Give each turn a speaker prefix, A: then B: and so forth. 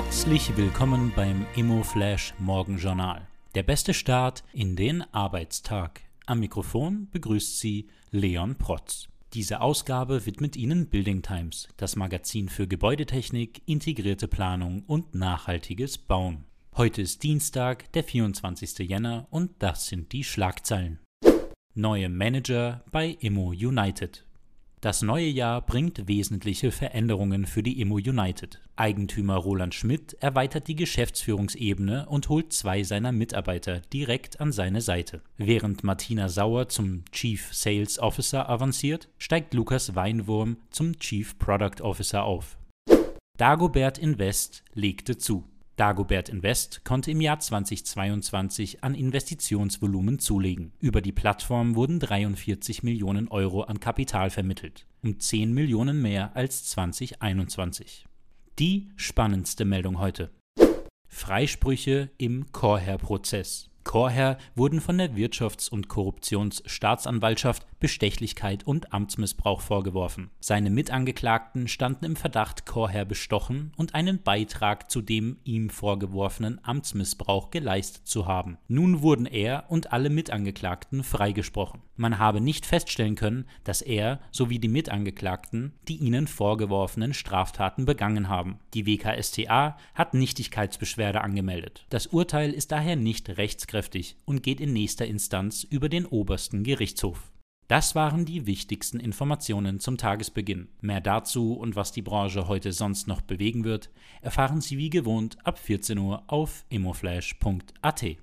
A: Herzlich willkommen beim ImmoFlash Morgenjournal. Der beste Start in den Arbeitstag. Am Mikrofon begrüßt Sie Leon Protz. Diese Ausgabe widmet Ihnen Building Times, das Magazin für Gebäudetechnik, integrierte Planung und nachhaltiges Bauen. Heute ist Dienstag, der 24. Jänner und das sind die Schlagzeilen. Neue Manager bei Immo United. Das neue Jahr bringt wesentliche Veränderungen für die Immo United. Eigentümer Roland Schmidt erweitert die Geschäftsführungsebene und holt zwei seiner Mitarbeiter direkt an seine Seite. Während Martina Sauer zum Chief Sales Officer avanciert, steigt Lukas Weinwurm zum Chief Product Officer auf. Dagobert Invest legte zu. Dagobert Invest konnte im Jahr 2022 an Investitionsvolumen zulegen. Über die Plattform wurden 43 Millionen Euro an Kapital vermittelt, um 10 Millionen mehr als 2021. Die spannendste Meldung heute. Freisprüche im Chorherr-Prozess. Chorherr wurden von der Wirtschafts- und Korruptionsstaatsanwaltschaft Bestechlichkeit und Amtsmissbrauch vorgeworfen. Seine Mitangeklagten standen im Verdacht, Chorherr bestochen und einen Beitrag zu dem ihm vorgeworfenen Amtsmissbrauch geleistet zu haben. Nun wurden er und alle Mitangeklagten freigesprochen. Man habe nicht feststellen können, dass er sowie die Mitangeklagten die ihnen vorgeworfenen Straftaten begangen haben. Die WKSTA hat Nichtigkeitsbeschwerde angemeldet. Das Urteil ist daher nicht rechtskräftig und geht in nächster Instanz über den obersten Gerichtshof. Das waren die wichtigsten Informationen zum Tagesbeginn. Mehr dazu und was die Branche heute sonst noch bewegen wird, erfahren Sie wie gewohnt ab 14 Uhr auf immoflash.at.